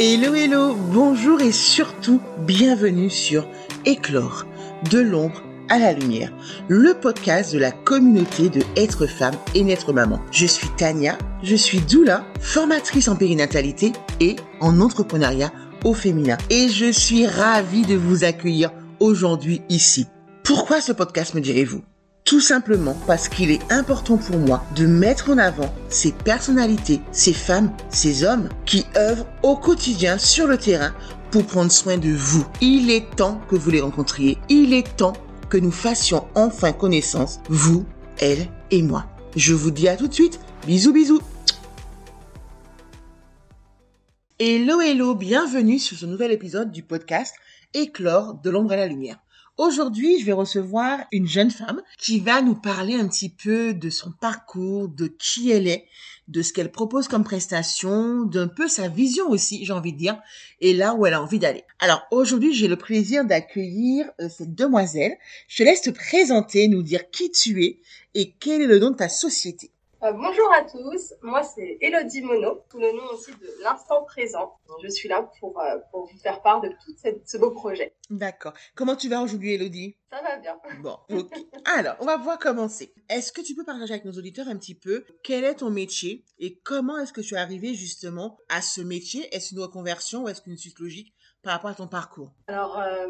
Hello hello, bonjour et surtout bienvenue sur Éclore, de l'ombre à la lumière, le podcast de la communauté de être femme et naître maman. Je suis Tania, je suis doula, formatrice en périnatalité et en entrepreneuriat au féminin. Et je suis ravie de vous accueillir aujourd'hui ici. Pourquoi ce podcast me direz-vous? Tout simplement parce qu'il est important pour moi de mettre en avant ces personnalités, ces femmes, ces hommes qui œuvrent au quotidien sur le terrain pour prendre soin de vous. Il est temps que vous les rencontriez. Il est temps que nous fassions enfin connaissance, vous, elle et moi. Je vous dis à tout de suite. Bisous bisous. Hello hello, bienvenue sur ce nouvel épisode du podcast Éclore de l'ombre à la lumière. Aujourd'hui, je vais recevoir une jeune femme qui va nous parler un petit peu de son parcours, de qui elle est, de ce qu'elle propose comme prestation, d'un peu sa vision aussi, j'ai envie de dire, et là où elle a envie d'aller. Alors aujourd'hui, j'ai le plaisir d'accueillir euh, cette demoiselle. Je te laisse te présenter, nous dire qui tu es et quel est le nom de ta société. Euh, bonjour à tous, moi c'est Elodie Monod, sous le nom aussi de l'instant présent. Je suis là pour, euh, pour vous faire part de tout cette, ce beau projet. D'accord. Comment tu vas aujourd'hui, Elodie? Ça va bien. Bon, ok. Alors, on va pouvoir commencer. Est-ce que tu peux partager avec nos auditeurs un petit peu quel est ton métier et comment est-ce que tu es arrivé justement à ce métier? Est-ce une reconversion ou est-ce qu'une suite logique? Par rapport à ton parcours? Alors euh,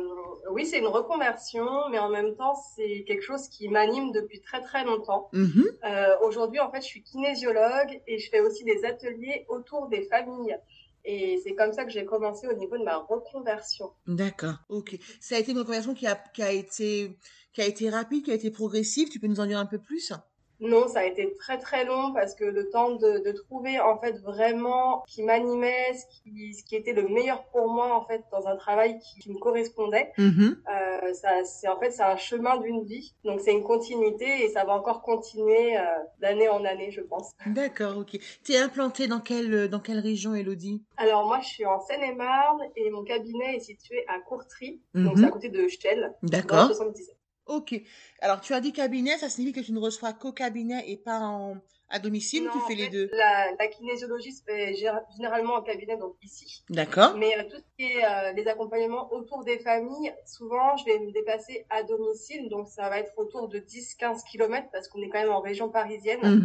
oui, c'est une reconversion, mais en même temps, c'est quelque chose qui m'anime depuis très très longtemps. Mhm. Euh, Aujourd'hui, en fait, je suis kinésiologue et je fais aussi des ateliers autour des familles. Et c'est comme ça que j'ai commencé au niveau de ma reconversion. D'accord, ok. Ça a été une reconversion qui a, qui a été qui a été rapide, qui a été progressive? Tu peux nous en dire un peu plus? Non, ça a été très très long parce que le temps de, de trouver en fait vraiment ce qui m'animait, ce qui, ce qui était le meilleur pour moi en fait dans un travail qui, qui me correspondait. Mhm. Euh, ça, c'est en fait c'est un chemin d'une vie, donc c'est une continuité et ça va encore continuer euh, d'année en année, je pense. D'accord, ok. Tu es implantée dans quelle, dans quelle région, Elodie Alors moi, je suis en Seine-et-Marne et mon cabinet est situé à Courtry, donc c'est à côté de Chelles, D'accord. 77. Ok. Alors, tu as dit cabinet, ça signifie que tu ne reçois qu'au cabinet et pas en, à domicile ou tu Non, en fais les deux? La, la kinésiologie se fait gé- généralement en cabinet, donc ici. D'accord. Mais euh, tout ce qui est euh, les accompagnements autour des familles, souvent je vais me déplacer à domicile, donc ça va être autour de 10-15 km parce qu'on est quand même en région parisienne. On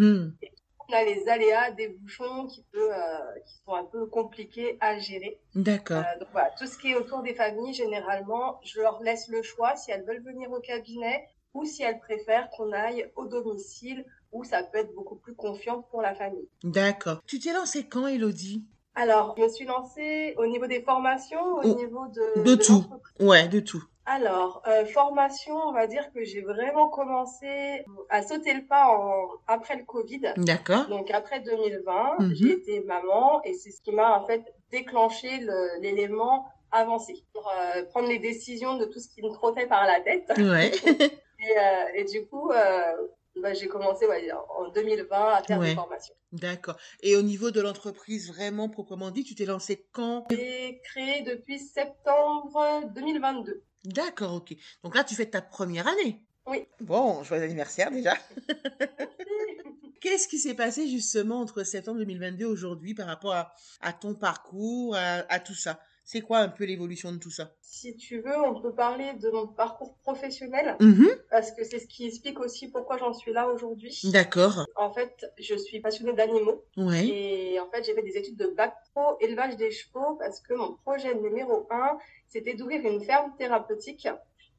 a les aléas des bouchons qui, peut, euh, qui sont un peu compliqués à gérer. D'accord. Euh, donc voilà, tout ce qui est autour des familles, généralement, je leur laisse le choix si elles veulent venir au cabinet ou si elles préfèrent qu'on aille au domicile où ça peut être beaucoup plus confiant pour la famille. D'accord. Tu t'es lancée quand, Elodie? Alors, je me suis lancée au niveau des formations, au Oh, niveau de, de tout. Ouais, de tout. Alors, euh, formation, on va dire que j'ai vraiment commencé à sauter le pas en, après le Covid. D'accord. Donc après 2020, Mhm. j'ai été maman et c'est ce qui m'a en fait déclenché le- l'élément avancé pour euh, prendre les décisions de tout ce qui me trottait par la tête. Ouais. Et, euh, et du coup, euh, bah, j'ai commencé ouais, en 2020 à faire Ouais. des formations. D'accord. Et au niveau de l'entreprise, vraiment proprement dit, tu t'es lancée quand? J'ai créé depuis septembre 2022. D'accord, ok. Donc là, tu fais ta première année? Oui. Bon, joyeux anniversaire déjà. Qu'est-ce qui s'est passé justement entre septembre 2022 et aujourd'hui par rapport à, à ton parcours, à, à tout ça? C'est quoi un peu l'évolution de tout ça? Si tu veux, on peut parler de mon parcours professionnel Mhm. parce que c'est ce qui explique aussi pourquoi j'en suis là aujourd'hui. D'accord. En fait, je suis passionnée d'animaux Ouais. et en fait, j'ai fait des études de bac pro élevage des chevaux parce que mon projet numéro un, c'était d'ouvrir une ferme thérapeutique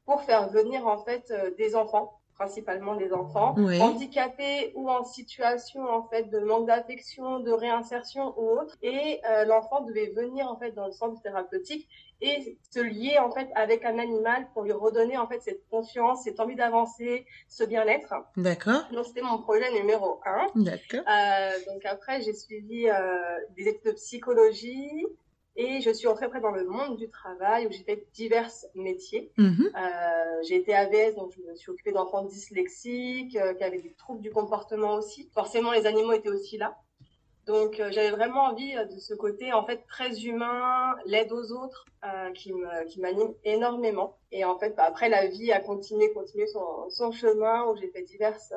pour faire venir en fait euh, des enfants, principalement des enfants Ouais. handicapés ou en situation en fait de manque d'affection, de réinsertion ou autre et euh, l'enfant devait venir en fait dans le centre thérapeutique et se lier en fait avec un animal pour lui redonner en fait cette confiance, cette envie d'avancer, ce bien-être. D'accord. Donc c'était mon projet numéro un. D'accord. Euh, donc après, j'ai suivi euh, des études de psychologie et je suis entrée après dans le monde du travail où j'ai fait divers métiers. Mhm. Euh, j'ai été AVS, donc je me suis occupée d'enfants dyslexiques, euh, qui avaient des troubles du comportement aussi. Forcément, les animaux étaient aussi là. Donc euh, j'avais vraiment envie de ce côté en fait très humain, l'aide aux autres, qui me qui m'anime énormément. Et en fait, bah, après la vie a continué, continué son, son chemin où j'ai fait diverses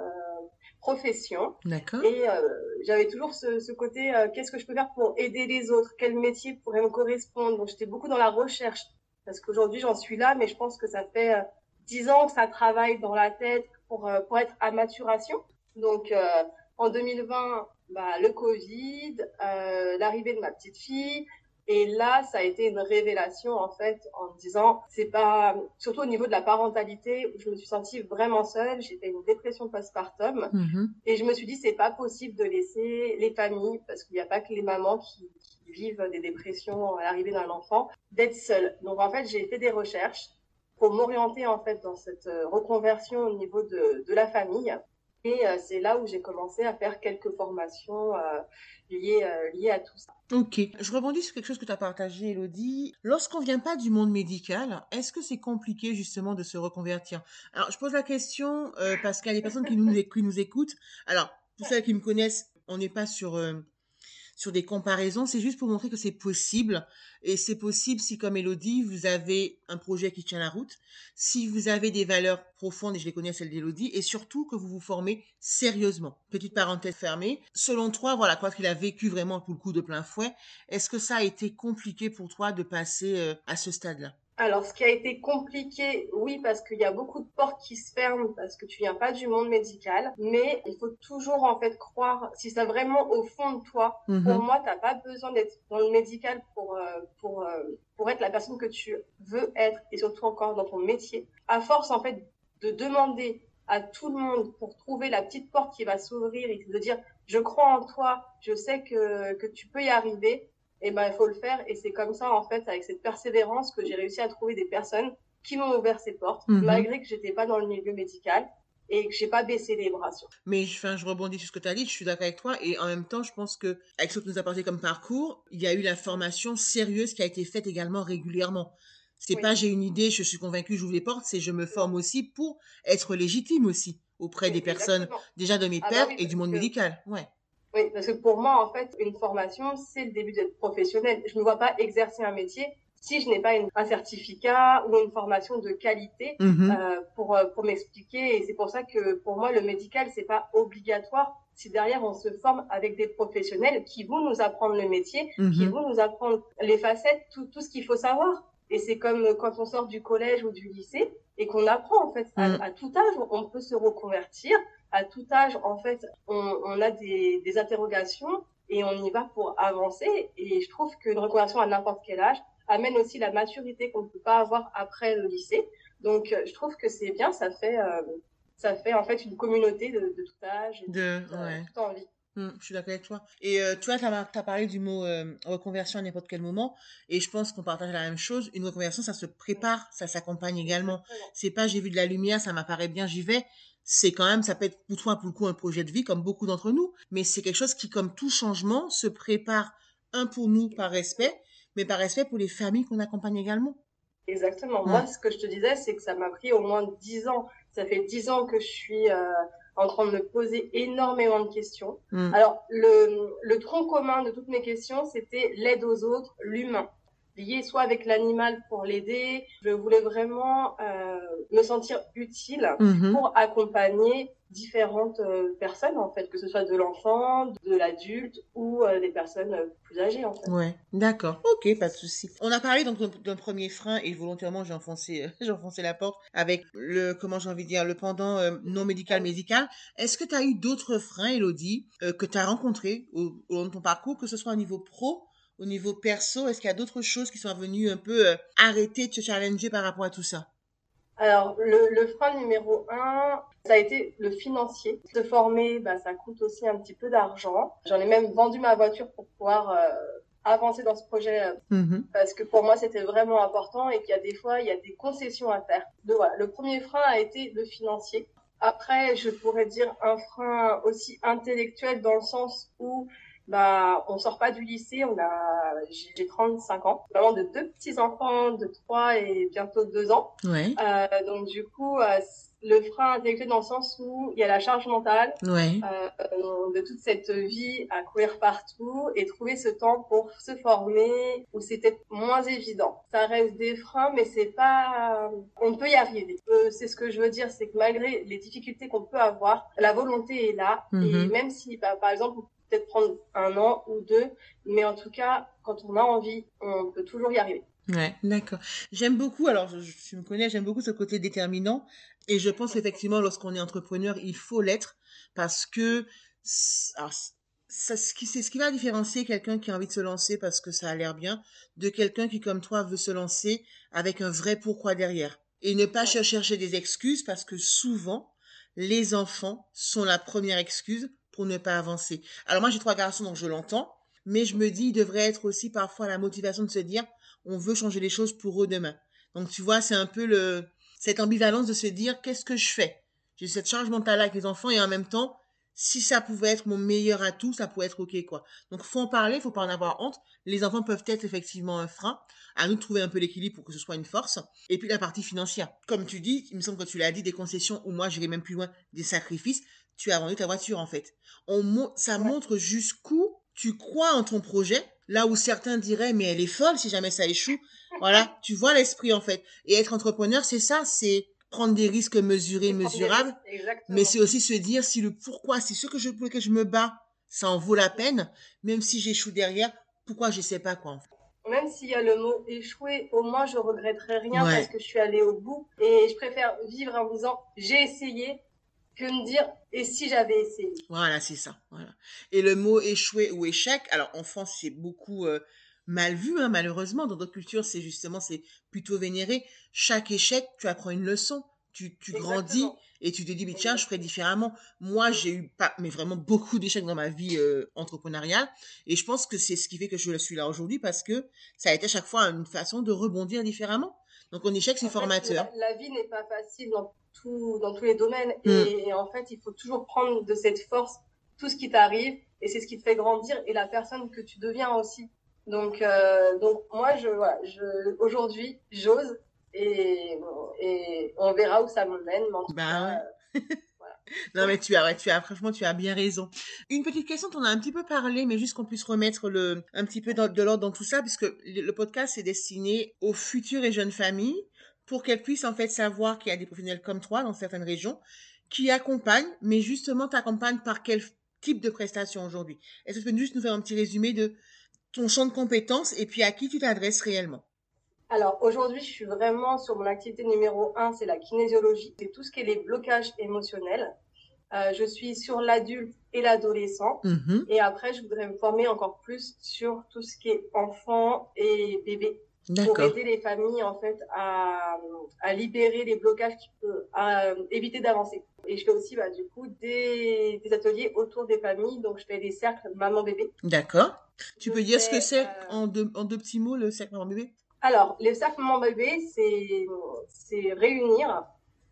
profession. D'accord. Et euh, j'avais toujours ce, ce côté, euh, qu'est-ce que je peux faire pour aider les autres? Quel métier pourrait me correspondre? Donc j'étais beaucoup dans la recherche, parce qu'aujourd'hui j'en suis là, mais je pense que ça fait euh, dix ans que ça travaille dans la tête pour, euh, pour être à maturation. Donc en 2020, bah, le Covid, l'arrivée de ma petite fille, et là, ça a été une révélation en fait en me disant, c'est pas surtout au niveau de la parentalité où je me suis sentie vraiment seule. Fait une dépression postpartum Mhm. et je me suis dit c'est pas possible de laisser les familles parce qu'il n'y a pas que les mamans qui, qui vivent des dépressions à l'arrivée d'un enfant d'être seules. Donc en fait, j'ai fait des recherches pour m'orienter en fait dans cette euh, reconversion au niveau de, de la famille. Et euh, c'est là où j'ai commencé à faire quelques formations euh, liées, euh, liées à tout ça. Ok. Je rebondis sur quelque chose que tu as partagé, Elodie. Lorsqu'on vient pas du monde médical, est-ce que c'est compliqué justement de se reconvertir? Alors, je pose la question parce qu'il y a des personnes qui nous, écoutent. Alors, pour celles qui me connaissent, on n'est pas sur sur des comparaisons, c'est juste pour montrer que c'est possible. Et c'est possible si, comme Elodie, vous avez un projet qui tient la route, si vous avez des valeurs profondes, et je les connais, celles d'Elodie, et surtout que vous vous formez sérieusement. Petite parenthèse fermée. Selon toi, voilà, quoi qu'il a vécu vraiment pour le coup de plein fouet, est-ce que ça a été compliqué pour toi de passer euh, à ce stade-là? Alors, ce qui a été compliqué, oui, parce qu'il y a beaucoup de portes qui se ferment parce que tu viens pas du monde médical, mais il faut toujours en fait croire, si c'est vraiment au fond de toi, Mhm. pour moi, t'as pas besoin d'être dans le médical pour euh, pour euh, pour être la personne que tu veux être et surtout encore dans ton métier. À force en fait de demander à tout le monde pour trouver la petite porte qui va s'ouvrir et de dire je crois en toi, je sais que que tu peux y arriver et ben il faut le faire et c'est comme ça en fait avec cette persévérance que j'ai réussi à trouver des personnes qui m'ont ouvert ces portes Mhm. malgré que j'étais pas dans le milieu médical et que j'ai pas baissé les bras sur. Mais enfin, je rebondis sur ce que tu as dit, je suis d'accord avec toi. Et en même temps, je pense que avec ce que tu nous as parlé comme parcours, il y a eu la formation sérieuse qui a été faite également régulièrement. C'est Oui. pas j'ai une idée, je suis convaincue, j'ouvre les portes, c'est je me forme aussi pour être légitime aussi auprès des personnes Exactement. déjà de mes Ah bah pairs oui, et du monde que- médical. Ouais. Oui, parce que pour moi, en fait, une formation, c'est le début d'être professionnel. Je ne vois pas exercer un métier si je n'ai pas une, un certificat ou une formation de qualité Mhm. euh, pour, euh, pour m'expliquer. Et c'est pour ça que pour moi, le médical, c'est pas obligatoire si derrière on se forme avec des professionnels qui vont nous apprendre le métier, qui Mhm. vont nous apprendre les facettes, tout, tout ce qu'il faut savoir. Et c'est comme quand on sort du collège ou du lycée et qu'on apprend en fait à, Mm. à tout âge, on peut se reconvertir. À tout âge, en fait, on, on a des, des interrogations et on y va pour avancer. Et je trouve qu'une reconversion à n'importe quel âge amène aussi la maturité qu'on ne peut pas avoir après le lycée. Donc, euh, je trouve que c'est bien, ça fait, euh, ça fait en fait une communauté de, de tout âge et de De, euh, ouais. toute envie. Mm, je suis d'accord avec toi. Et euh, tu vois, tu as, parlé du mot euh, reconversion à n'importe quel moment. Et je pense qu'on partage la même chose. Une reconversion, ça se prépare, ça s'accompagne également. C'est pas j'ai vu de la lumière, ça m'apparaît bien, j'y vais. C'est quand même, ça peut être pour toi, pour le coup, un projet de vie, comme beaucoup d'entre nous. Mais c'est quelque chose qui, comme tout changement, se prépare, un pour nous par respect, mais par respect pour les familles qu'on accompagne également. Exactement. Ouais. Moi, ce que je te disais, c'est que ça m'a pris au moins dix ans. Ça fait dix ans que je suis euh, en train de me poser énormément de questions. Mm. Alors, le, le tronc commun de toutes mes questions, c'était l'aide aux autres, l'humain. Lié soit avec l'animal pour l'aider. Je voulais vraiment euh, me sentir utile Mhm. pour accompagner différentes euh, personnes, en fait, que ce soit de l'enfant, de l'adulte ou euh, des personnes euh, plus âgées, en fait. Ouais, d'accord. Ok, pas de souci. On a parlé donc d'un- premier frein et volontairement j'ai enfoncé, enfoncé la porte avec le, comment j'ai envie de dire, le pendant non médical médical. Est-ce que tu as eu d'autres freins, Elodie, que tu as rencontrés au, au long de ton parcours, que ce soit au niveau pro, au niveau perso? Est-ce qu'il y a d'autres choses qui sont venues un peu euh, arrêter te challenger par rapport à tout ça? Alors, le, le frein numéro un, ça a été le financier. Se former, bah, ça coûte aussi un petit peu d'argent. J'en ai même vendu ma voiture pour pouvoir euh, avancer dans ce projet euh, Mhm. parce que pour moi, c'était vraiment important et qu'il y a des fois, il y a des concessions à faire. Donc voilà, le premier frein a été le financier. Après, je pourrais dire un frein aussi intellectuel dans le sens où bah, on sort pas du lycée, on a, j'ai 35 ans, vraiment de deux petits enfants de 3 et bientôt 2 ans. Ouais. Euh, donc du coup, euh, le frein intellectuel dans le sens où il y a la charge mentale Ouais. euh, de toute cette vie à courir partout et trouver ce temps pour se former où c'était moins évident. Ça reste des freins, mais c'est pas, on peut y arriver. Euh, c'est ce que je veux dire, c'est que malgré les difficultés qu'on peut avoir, la volonté est là et Mhm. même si, bah, par exemple, peut-être prendre un an ou deux, mais en tout cas, quand on a envie, on peut toujours y arriver. Ouais, d'accord. J'aime beaucoup, alors je, me connais, j'aime beaucoup ce côté déterminant et je pense effectivement lorsqu'on est entrepreneur, il faut l'être parce que alors, c'est ce qui va différencier quelqu'un qui a envie de se lancer parce que ça a l'air bien de quelqu'un qui, comme toi, veut se lancer avec un vrai pourquoi derrière et ne pas cher- chercher des excuses parce que souvent, les enfants sont la première excuse pour ne pas avancer. Alors moi, j'ai trois garçons, donc je l'entends, mais je me dis, il devrait être aussi parfois la motivation de se dire, on veut changer les choses pour eux demain. Donc tu vois, c'est un peu le cette ambivalence de se dire qu'est-ce que je fais? J'ai cette charge mentale avec les enfants et en même temps, si ça pouvait être mon meilleur atout, ça pourrait être ok quoi. Donc faut en parler, faut pas en avoir honte. Les enfants peuvent être effectivement un frein. À nous de trouver un peu l'équilibre pour que ce soit une force. Et puis la partie financière. Comme tu dis, il me semble que tu l'as dit, des concessions ou moi j'irai même plus loin, des sacrifices. Tu as vendu ta voiture en fait. On ça Ouais. montre jusqu'où tu crois en ton projet. Là où certains diraient mais elle est folle si jamais ça échoue. Voilà, tu vois l'esprit en fait. Et être entrepreneur, c'est ça, c'est prendre des risques mesurés, mesurables, mais c'est aussi se dire si le pourquoi, si ce que je, pour lequel je me bats, ça en vaut la peine, même si j'échoue derrière, pourquoi je sais pas quoi. en fait. Même s'il y a le mot échouer, au moins je regretterai rien Ouais. parce que je suis allée au bout. Et je préfère vivre en me disant j'ai essayé que me dire et si j'avais essayé. Voilà, c'est ça. Voilà. Et le mot échouer ou échec, alors en France, c'est beaucoup euh, mal vu, hein, malheureusement. Dans d'autres cultures, c'est justement, c'est plutôt vénéré. Chaque échec, tu apprends une leçon. Tu, tu grandis et tu te dis, mais tiens, je ferais différemment. Moi, j'ai eu pas, mais vraiment beaucoup d'échecs dans ma vie euh, entrepreneuriale. Et je pense que c'est ce qui fait que je suis là aujourd'hui parce que ça a été à chaque fois une façon de rebondir différemment. Donc, en échec, c'est formateur. la, la vie n'est pas facile dans, tout, dans tous les domaines. Mm. Et, et en fait, il faut toujours prendre de cette force tout ce qui t'arrive. Et c'est ce qui te fait grandir et la personne que tu deviens aussi. Donc, euh, donc moi, je, voilà, je, aujourd'hui, j'ose. Et, et on verra où ça me mène. Mais en tout Bah cas, ouais. Non, mais tu as, ouais, tu as, franchement, tu as bien raison. Une petite question, t'en as un petit peu parlé, mais juste qu'on puisse remettre le, un petit peu de l'ordre dans tout ça, puisque le, le podcast est destiné aux futures et jeunes familles pour qu'elles puissent, en fait, savoir qu'il y a des professionnels comme toi dans certaines régions qui accompagnent, mais justement, t'accompagnent par quel type de prestation aujourd'hui? Est-ce que tu peux juste nous faire un petit résumé de ton champ de compétences et puis à qui tu t'adresses réellement? Alors aujourd'hui, je suis vraiment sur mon activité numéro un, c'est la kinésiologie. C'est tout ce qui est les blocages émotionnels. Euh, je suis sur l'adulte et l'adolescent. Mhm. Et après, je voudrais me former encore plus sur tout ce qui est enfant et bébé pour aider les familles en fait à, à libérer les blocages qui peuvent, à euh, éviter d'avancer. Et je fais aussi bah, du coup des, des ateliers autour des familles. Donc je fais des cercles maman-bébé. D'accord. Tu peux dire ce que c'est euh, en deux, en deux petits mots, le sac maman bébé? Alors, les cercles maman-bébé, c'est c'est réunir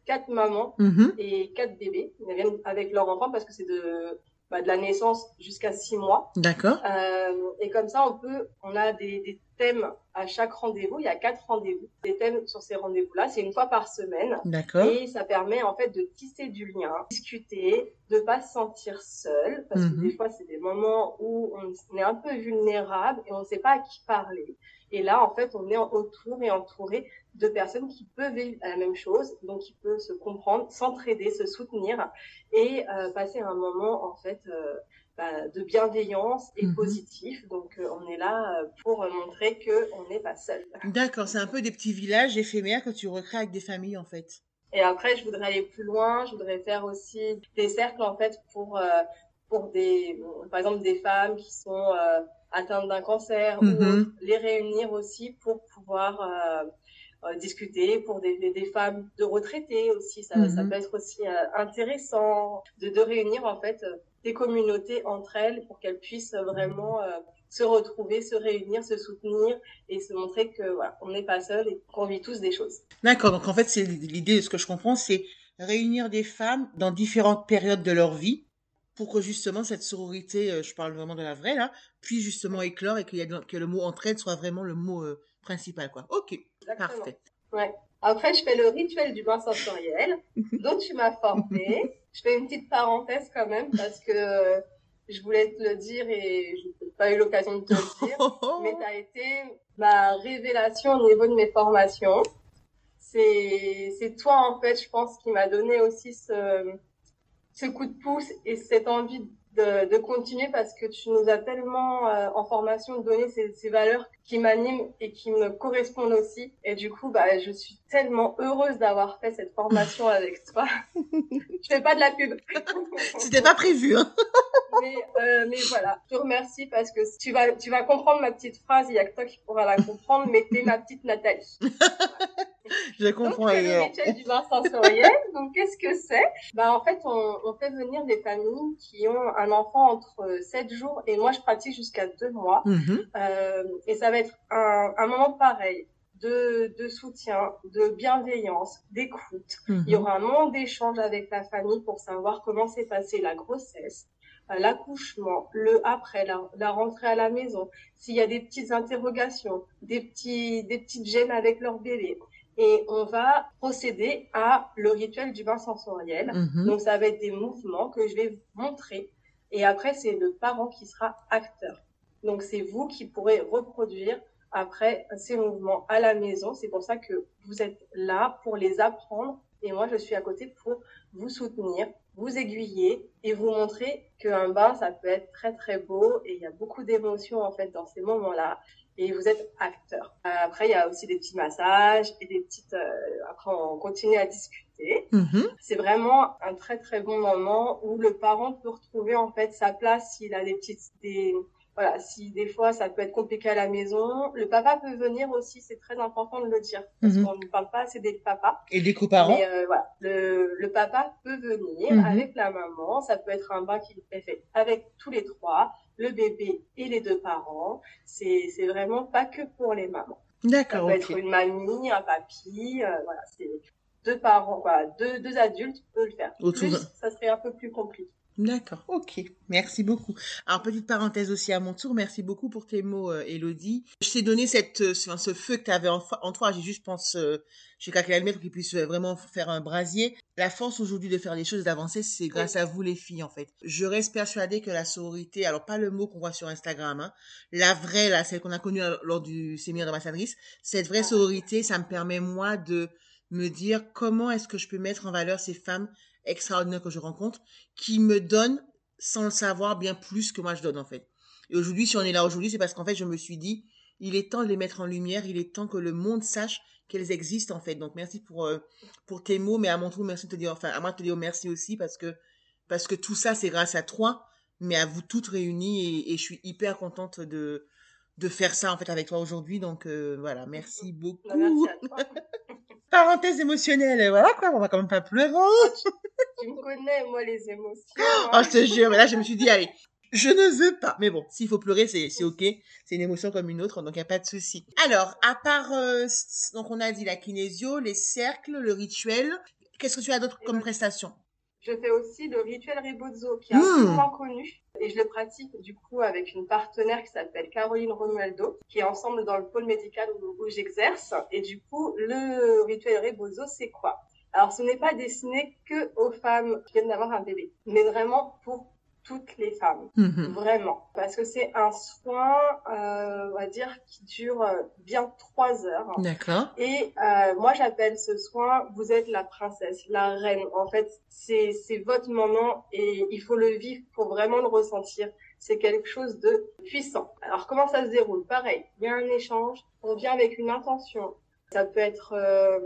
quatre mamans Mhm. et quatre bébés. Ils viennent avec leur enfant parce que c'est de, bah, de la naissance jusqu'à six mois. D'accord. Euh, et comme ça, on peut, on a des, des thèmes à chaque rendez-vous. Il y a quatre rendez-vous. Des thèmes sur ces rendez-vous-là, c'est une fois par semaine. D'accord. Et ça permet en fait de tisser du lien, discuter, de pas se sentir seul, parce que Mhm. des fois c'est des moments où on est un peu vulnérable et on ne sait pas à qui parler. Et là, en fait, on est autour et entouré de personnes qui peuvent vivre la même chose, donc qui peuvent se comprendre, s'entraider, se soutenir et euh, passer un moment en fait euh, bah, de bienveillance et Mhm. positif. Donc, euh, on est là euh, pour montrer que on n'est pas seul. D'accord, c'est un peu des petits villages éphémères que tu recrées avec des familles en fait. Et après, je voudrais aller plus loin. Je voudrais faire aussi des cercles en fait pour euh, pour des par exemple des femmes qui sont euh, atteintes d'un cancer Mhm. ou autres, les réunir aussi pour pouvoir discuter pour des, des, des femmes de retraités aussi. Ça, ça Mhm. peut être aussi intéressant de, de réunir en fait des communautés entre elles pour qu'elles puissent vraiment euh, se retrouver, se réunir, se soutenir et se montrer que voilà, on n'est pas seul et qu'on vit tous des choses. D'accord, donc en fait, c'est l'idée de ce que je comprends, c'est réunir des femmes dans différentes périodes de leur vie pour que justement cette sororité, euh, je parle vraiment de la vraie là, puisse justement éclore et qu'il y a, que le mot entraide soit vraiment le mot euh, principal quoi. Ok, Exactement. parfait. Ouais. Après, je fais le rituel du bain sensoriel, dont tu m'as formé. Je fais une petite parenthèse quand même parce que je voulais te le dire et je n'ai pas eu l'occasion de te le dire. mais tu as été ma révélation au niveau de mes formations. C'est, c'est toi, en fait, je pense, qui m'a donné aussi ce, ce coup de pouce et cette envie de, de, continuer parce que tu nous as tellement euh, en formation donné ces, ces valeurs qui m'animent et qui me correspondent aussi. Et du coup, bah, je suis tellement heureuse d'avoir fait cette formation avec toi. je fais pas de la pub. C'était pas prévu. Hein mais, euh, mais voilà, je te remercie parce que tu vas, tu vas comprendre ma petite phrase. Il y a que toi qui pourras la comprendre, mais t'es ma petite Nathalie. je comprends. Donc, le rituel du bain sensoriel. Donc, qu'est-ce que c'est? Bah, en fait, on, on, fait venir des familles qui ont un enfant entre 7 jours et moi, je pratique jusqu'à 2 mois. Mm-hmm. Euh, et ça va être un, un moment pareil. De, de, soutien, de bienveillance, d'écoute. Mm-hmm. Il y aura un moment d'échange avec la famille pour savoir comment s'est passée la grossesse, l'accouchement, le après, la, la, rentrée à la maison, s'il y a des petites interrogations, des petits, des petites gênes avec leur bébé. Et on va procéder à le rituel du bain sensoriel. Mhm. Donc, ça va être des mouvements que je vais vous montrer. Et après, c'est le parent qui sera acteur. Donc, c'est vous qui pourrez reproduire après ces mouvements à la maison. C'est pour ça que vous êtes là pour les apprendre. Et moi, je suis à côté pour vous soutenir, vous aiguiller et vous montrer qu'un bain, ça peut être très très beau et il y a beaucoup d'émotions en fait dans ces moments-là et vous êtes acteur. Après, il y a aussi des petits massages et des petites... Euh, après, on continue à discuter. Mmh. C'est vraiment un très très bon moment où le parent peut retrouver en fait sa place s'il a des petites... Des, voilà, si des fois ça peut être compliqué à la maison, le papa peut venir aussi, c'est très important de le dire, parce Mhm. qu'on ne parle pas assez des papas. Et des coparents Mais euh, voilà, le, le papa peut venir Mhm. avec la maman. Ça peut être un bain qui est fait avec tous les trois, le bébé et les deux parents. C'est c'est vraiment pas que pour les mamans. Ça D'accord, peut ok. être une mamie, un papy. euh, voilà, c'est deux parents, voilà, deux, deux adultes peuvent le faire. Autour Plus, ça serait un peu plus compliqué. D'accord, ok. Merci beaucoup. Alors, petite parenthèse aussi à mon tour, merci beaucoup pour tes mots, euh, Elodie. Je t'ai donné cette, euh, ce, ce feu que tu avais en, en toi. J'ai juste pense, euh, j'ai calculé le mettre pour qu'il puisse euh, vraiment faire un brasier. La force aujourd'hui de faire les choses, d'avancer, c'est grâce à vous, les filles, en fait. Je reste persuadée que la sororité, alors pas le mot qu'on voit sur Instagram, hein, la vraie, là, celle qu'on a connue euh, lors du séminaire d'ambassadrice, cette vraie sororité, ça me permet, moi, de me dire comment est-ce que je peux mettre en valeur ces femmes extraordinaires que je rencontre qui me donnent, sans le savoir, bien plus que moi je donne en fait. Et aujourd'hui, si on est là aujourd'hui, c'est parce qu'en fait, je me suis dit, il est temps de les mettre en lumière, il est temps que le monde sache qu'elles existent en fait. Donc merci pour, euh, pour tes mots, mais à mon tour, merci de te dire, enfin, à moi de te dire merci aussi parce que, parce que tout ça, c'est grâce à toi, mais à vous toutes réunies et, et je suis hyper contente de, de faire ça en fait avec toi aujourd'hui. Donc euh, voilà, merci beaucoup. Bah, merci à toi. Parenthèse émotionnelle, voilà quoi, on va quand même pas pleurer. Tu me connais, moi, les émotions. Oh, je te jure, mais là, je me suis dit, allez, je ne veux pas. Mais bon, s'il faut pleurer, c'est, ok. C'est une émotion comme une autre, donc il n'y a pas de souci. Alors, à part, euh, donc on a dit la kinésio, les cercles, le rituel, qu'est-ce que tu as d'autre comme prestation? Je fais aussi le rituel Rebozo, qui est un Mmh. peu moins connu. Et je le pratique du coup avec une partenaire qui s'appelle Caroline Romualdo, qui est ensemble dans le pôle médical où, où j'exerce. Et du coup, le rituel Rebozo, c'est quoi? Alors, ce n'est pas destiné que aux femmes qui viennent d'avoir un bébé, mais vraiment pour toutes les femmes. Mhm. Vraiment. Parce que c'est un soin, euh, on va dire, qui dure euh, bien trois heures. D'accord. Et euh, moi, j'appelle ce soin, vous êtes la princesse, la reine. En fait, c'est c'est votre moment et il faut le vivre pour vraiment le ressentir. C'est quelque chose de puissant. Alors, comment ça se déroule? Pareil, il y a un échange, on vient avec une intention. Ça peut être, euh,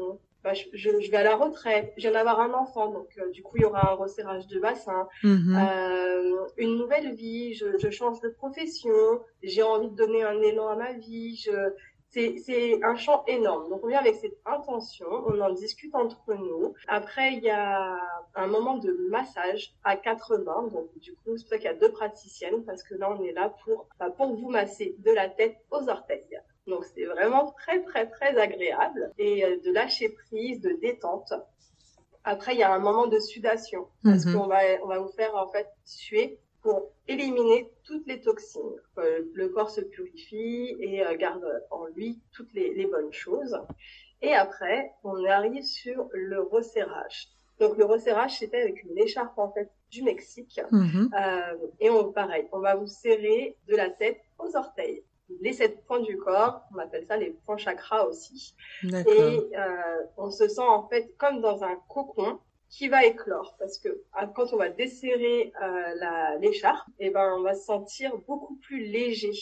bah, je, je, vais à la retraite, je viens d'avoir un enfant, donc euh, du coup, il y aura un resserrage de bassin. Mhm. Euh, une nouvelle vie, je, je change de profession, j'ai envie de donner un élan à ma vie, je, c'est, c'est un champ énorme. Donc on vient avec cette intention, on en discute entre nous. Après, il y a un moment de massage à quatre mains. Donc du coup, c'est pour ça qu'il y a deux praticiennes, parce que là, on est là pour, bah, pour vous masser de la tête aux orteils. Donc c'est vraiment très, très, très agréable. Et euh, de lâcher prise, de détente. Après, il y a un moment de sudation parce Mhm. qu'on va, on va vous faire en fait suer pour éliminer toutes les toxines. Euh, le corps se purifie et euh, garde en lui toutes les, les bonnes choses. Et après, on arrive sur le resserrage. Donc le resserrage, c'était avec une écharpe en fait du Mexique. Mhm. Euh, et on, pareil, on va vous serrer de la tête aux orteils. Les sept points du corps, on appelle ça les points chakras aussi. Et euh, on se sent en fait comme dans un cocon qui va éclore parce que ah, quand on va desserrer euh, l'écharpe, et ben on va se sentir beaucoup plus léger.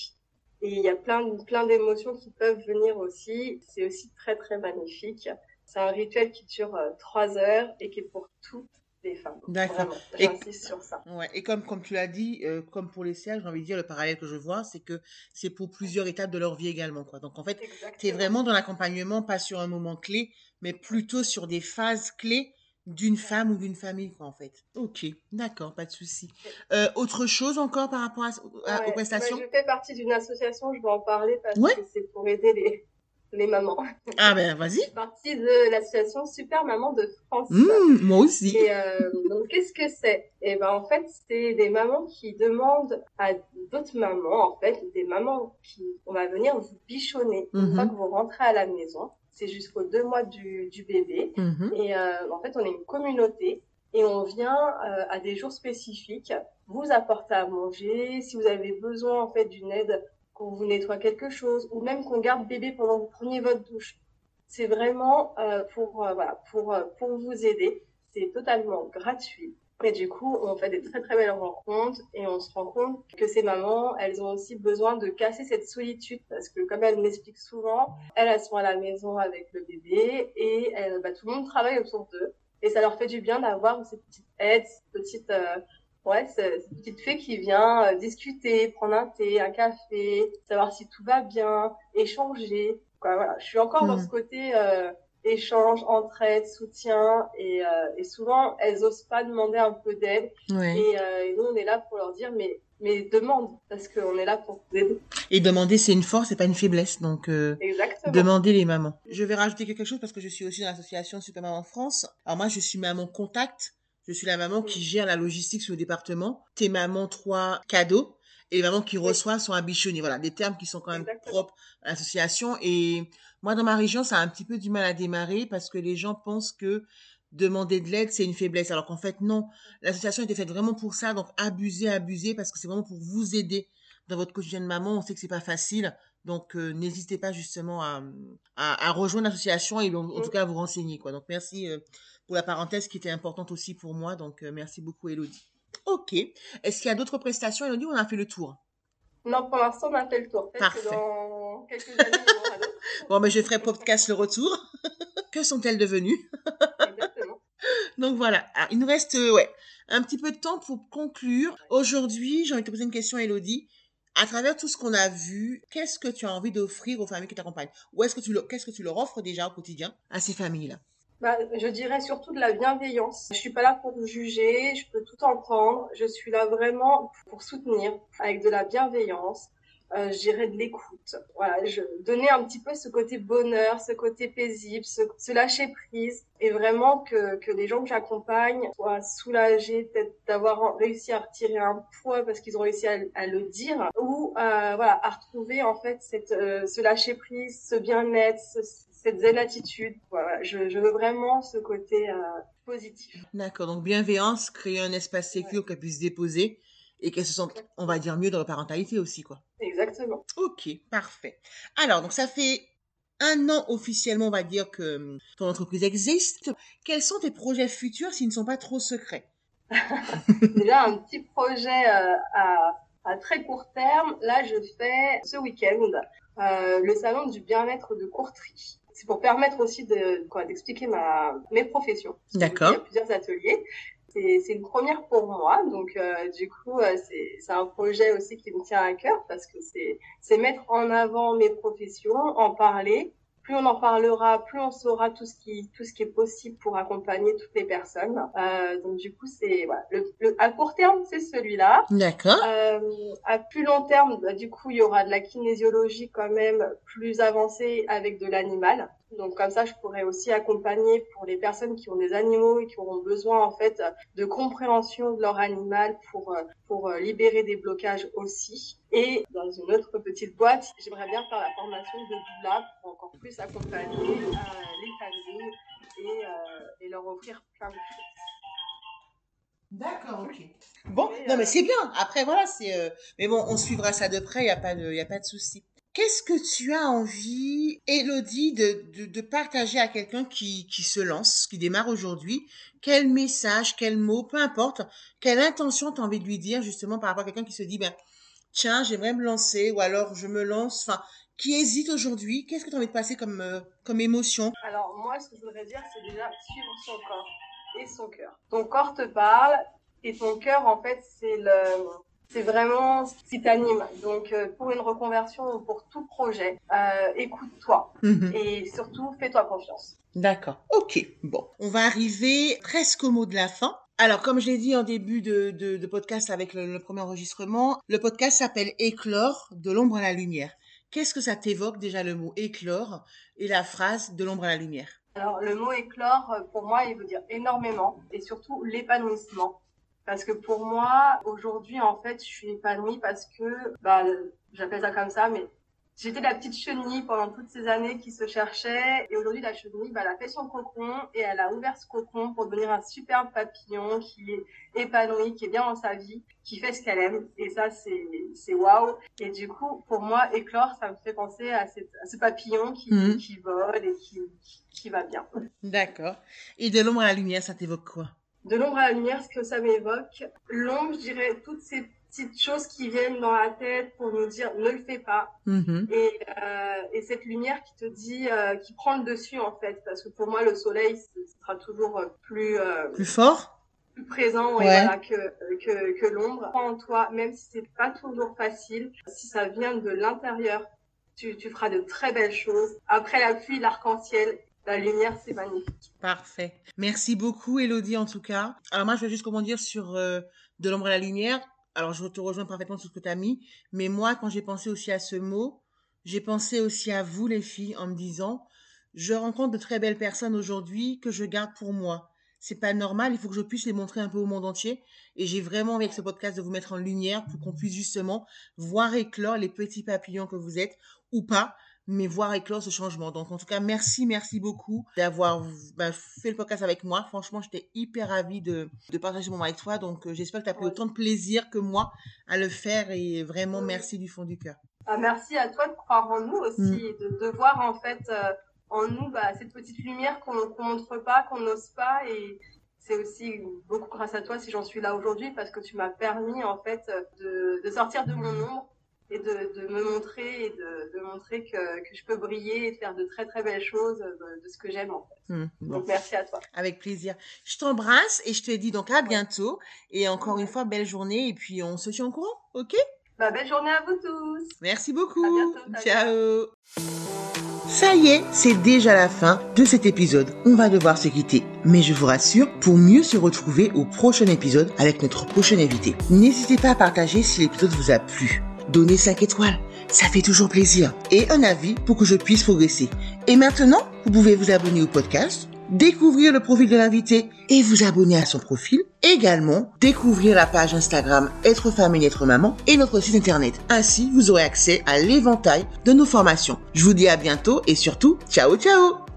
Et il y a plein plein d'émotions qui peuvent venir aussi. C'est aussi très très magnifique. C'est un rituel qui dure euh, trois heures et qui est pour toutes les femmes. D'accord. J'insiste sur ça. Ouais, et comme, comme tu l'as dit, euh, comme pour les cercles, j'ai envie de dire, le parallèle que je vois, c'est que c'est pour plusieurs étapes de leur vie également, quoi. Donc, en fait, tu es vraiment dans l'accompagnement, pas sur un moment clé, mais plutôt sur des phases clés d'une femme ou d'une famille, quoi, en fait. Ok, d'accord, pas de souci. Euh, autre chose encore par rapport à, à- Ouais, aux prestations? ouais, je fais partie d'une association, je vais en parler parce Ouais. que c'est pour aider les, les mamans. Ah ben, vas-y. Je partie de l'association Super Maman de France. Mmh, moi aussi. Et euh, donc, qu'est-ce que c'est? Eh ben, en fait, c'est des mamans qui demandent à d'autres mamans, en fait, des mamans qui, on va venir vous bichonner une Mhm. fois que vous rentrez à la maison. C'est jusqu'aux deux mois du, du bébé. Mhm. Et euh, en fait, on est une communauté et on vient euh, à des jours spécifiques vous apporter à manger. Si vous avez besoin en fait d'une aide, qu'on vous nettoie quelque chose ou même qu'on garde bébé pendant que vous preniez votre douche, c'est vraiment euh, pour euh, pour euh, pour vous aider. C'est totalement gratuit. Et du coup, on fait des très très belles rencontres et on se rend compte que ces mamans, elles ont aussi besoin de casser cette solitude parce que comme elles m'expliquent souvent, elles, sont à la maison avec le bébé et bah, tout le monde travaille autour d'eux. Et ça leur fait du bien d'avoir cette petite aide, cette petite, ouais, cette petite fée qui vient euh, discuter, prendre un thé, un café, savoir si tout va bien, échanger. Quoi, voilà. Je suis encore dans Mhm. ce côté euh, échange, entraide, soutien et, euh, et souvent elles osent pas demander un peu d'aide et, euh, et nous on est là pour leur dire mais mais demande parce qu'on est là pour vous aider. Et demander, c'est une force, c'est pas une faiblesse. Donc, euh. Demander les mamans. Je vais rajouter quelque chose parce que je suis aussi dans l'association Super Maman France. Alors moi, je suis maman contact. Je suis la maman qui gère la logistique sur le département. T'es maman trois cadeaux. Et les mamans qui reçoivent sont abichonnées. Voilà, des termes qui sont quand même Exactement. propres à l'association. Et moi, dans ma région, ça a un petit peu du mal à démarrer parce que les gens pensent que demander de l'aide, c'est une faiblesse. Alors qu'en fait, non. L'association était faite vraiment pour ça. Donc, abusez, abusez parce que c'est vraiment pour vous aider dans votre quotidien de maman. On sait que c'est pas facile. Donc, euh, n'hésitez pas justement à, à, à rejoindre l'association et en, en tout cas à vous renseigner. Quoi. Donc, merci euh, pour la parenthèse qui était importante aussi pour moi. Donc, euh, merci beaucoup, Elodie. Ok. Est-ce qu'il y a d'autres prestations, Elodie, ou on a fait le tour? Non, pour l'instant, on a fait le tour. Parfait. que dans quelques années. Bon, mais je ferai podcast le retour. que sont-elles devenues? Exactement. Donc voilà, Ah, il nous reste ouais, un petit peu de temps pour conclure. Aujourd'hui, j'ai envie de te poser une question, Elodie. À travers tout ce qu'on a vu, qu'est-ce que tu as envie d'offrir aux familles qui t'accompagnent? Ou est-ce que tu qu'est-ce que tu leur offres déjà au quotidien à ces familles-là? Bah, je dirais surtout de la bienveillance. Je suis pas là pour vous juger, je peux tout entendre. Je suis là vraiment pour soutenir avec de la bienveillance. Euh, je dirais de l'écoute. Voilà, je donner un petit peu ce côté bonheur, ce côté paisible, ce, ce lâcher prise, et vraiment que, que les gens que j'accompagne soient soulagés peut-être d'avoir réussi à retirer un poids parce qu'ils ont réussi à, à le dire, ou euh, voilà, à retrouver en fait cette, euh, ce lâcher prise, ce bien-être, ce- cette zen attitude. Voilà, je, je veux vraiment ce côté euh, positif. D'accord, donc bienveillance, créer un espace sécur qu'elles puissent se déposer et qu'elles se sentent, on va dire, mieux dans leur parentalité aussi, quoi. Exactement. Ok, parfait. Alors, donc ça fait un an officiellement, on va dire, que hum, ton entreprise existe. Quels sont tes projets futurs s'ils ne sont pas trop secrets? Déjà un petit projet euh, à, à très court terme. Là, je fais ce week-end euh, le salon du bien-être de Courtry. C'est pour permettre aussi de d'expliquer ma mes professions. D'accord. Il y a plusieurs ateliers. C'est une première pour moi, donc euh, du coup euh, c'est un projet aussi qui me tient à cœur parce que c'est mettre en avant mes professions, en parler. Plus on en parlera, plus on saura tout ce qui tout ce qui est possible pour accompagner toutes les personnes. Euh, donc du coup c'est voilà, le, le- à court terme c'est celui-là. D'accord. À plus long terme, bah, du coup, il y aura de la kinésiologie quand même plus avancée avec de l'animal. Donc comme ça, je pourrais aussi accompagner pour les personnes qui ont des animaux et qui auront besoin en fait de compréhension de leur animal pour euh, pour euh, libérer des blocages aussi. Et dans une autre petite boîte, j'aimerais bien faire la formation de doula pour encore plus accompagner euh, les familles et, euh, et, leur offrir plein de choses. D'accord, ok. Bon, non mais c'est bien. Après voilà, c'est. Euh... Mais bon, on suivra ça de près. Il y a pas de, y a pas de souci. Qu'est-ce que tu as envie, Elodie, de, de, partager à quelqu'un qui, qui se lance, qui démarre aujourd'hui? Quel message, quel mot, peu importe, quelle intention tu as envie de lui dire justement par rapport à quelqu'un qui se dit, ben, tiens, j'aimerais me lancer, ou alors je me lance, enfin, qui hésite aujourd'hui, qu'est-ce que tu as envie de passer comme, euh, comme émotion? Alors, moi, ce que je voudrais dire, c'est déjà suivre son corps et son cœur. Ton corps te parle, et ton cœur, en fait, c'est le, c'est vraiment ce qui t'anime. Donc, euh, pour une reconversion ou pour tout projet, euh, écoute-toi Mhm. et surtout, fais-toi confiance. D'accord. Ok. Bon, on va arriver presque au mot de la fin. Alors, comme je l'ai dit en début de, de, de podcast avec le, le premier enregistrement, le podcast s'appelle Éclore de l'ombre à la lumière. Qu'est-ce que ça t'évoque déjà le mot éclore et la phrase de l'ombre à la lumière? Alors, le mot éclore, euh, pour moi, il veut dire énormément et surtout l'épanouissement. Parce que pour moi, aujourd'hui, en fait, je suis épanouie parce que, bah, j'appelle ça comme ça, mais j'étais la petite chenille pendant toutes ces années qui se cherchait. Et aujourd'hui, la chenille, bah, elle a fait son cocon et elle a ouvert ce cocon pour devenir un superbe papillon qui est épanoui, qui est bien dans sa vie, qui fait ce qu'elle aime. Et ça, c'est, c'est waouh. Et du coup, pour moi, éclore, ça me fait penser à, cette, à ce papillon qui, Mhm. qui vole et qui, qui va bien. D'accord. Et de l'ombre à la lumière, ça t'évoque quoi? De l'ombre à la lumière, ce que ça m'évoque, l'ombre, je dirais toutes ces petites choses qui viennent dans la tête pour nous dire ne le fais pas. Mhm. Et, euh, et cette lumière qui te dit, euh, qui prend le dessus en fait, parce que pour moi le soleil sera toujours euh, plus euh, Plus fort? plus présent ouais, voilà, que, que, que l'ombre. Prends en toi, même si c'est pas toujours facile, si ça vient de l'intérieur, tu, tu feras de très belles choses. Après la pluie, l'arc-en-ciel, la lumière, c'est magnifique. Parfait. Merci beaucoup, Elodie, en tout cas. Alors moi, je vais juste rebondir sur euh, de l'ombre à la lumière. Alors, je te rejoins parfaitement sur ce que tu as mis. Mais moi, quand j'ai pensé aussi à ce mot, j'ai pensé aussi à vous, les filles, en me disant, je rencontre de très belles personnes aujourd'hui que je garde pour moi. C'est pas normal, il faut que je puisse les montrer un peu au monde entier. Et j'ai vraiment envie avec ce podcast de vous mettre en lumière pour qu'on puisse justement voir éclore les petits papillons que vous êtes ou pas, mais voir éclore ce changement. Donc, en tout cas, merci, merci beaucoup d'avoir bah, fait le podcast avec moi. Franchement, j'étais hyper ravie de, de partager ce moment avec toi. Donc, euh, j'espère que tu as pris Ouais. autant de plaisir que moi à le faire et vraiment merci du fond du cœur. Ah, merci à toi de croire en nous aussi Mm. et de, de voir en fait euh, en nous bah, cette petite lumière qu'on qu'on montre pas, qu'on n'ose pas et c'est aussi beaucoup grâce à toi si j'en suis là aujourd'hui parce que tu m'as permis en fait de, de sortir de mon ombre et de, de me montrer et de, de montrer que, que je peux briller et faire de très très belles choses de, de ce que j'aime en fait. Hmm, bon, Donc merci à toi. avec plaisir. Je t'embrasse et je te dis donc à bientôt. Et encore une fois, belle journée. Et puis, on se tient au courant, ok? Bah, belle journée à vous tous. Merci beaucoup. À bientôt, Ciao. Ça y est, c'est déjà la fin de cet épisode. On va devoir se quitter. Mais je vous rassure, pour mieux se retrouver au prochain épisode avec notre prochain invité. N'hésitez pas à partager si l'épisode vous a plu. Donnez 5 étoiles, ça fait toujours plaisir. Et un avis pour que je puisse progresser. Et maintenant, vous pouvez vous abonner au podcast, découvrir le profil de l'invité et vous abonner à son profil. Également, découvrir la page Instagram Être femme et être maman et notre site internet. Ainsi, vous aurez accès à l'éventail de nos formations. Je vous dis à bientôt et surtout, ciao ciao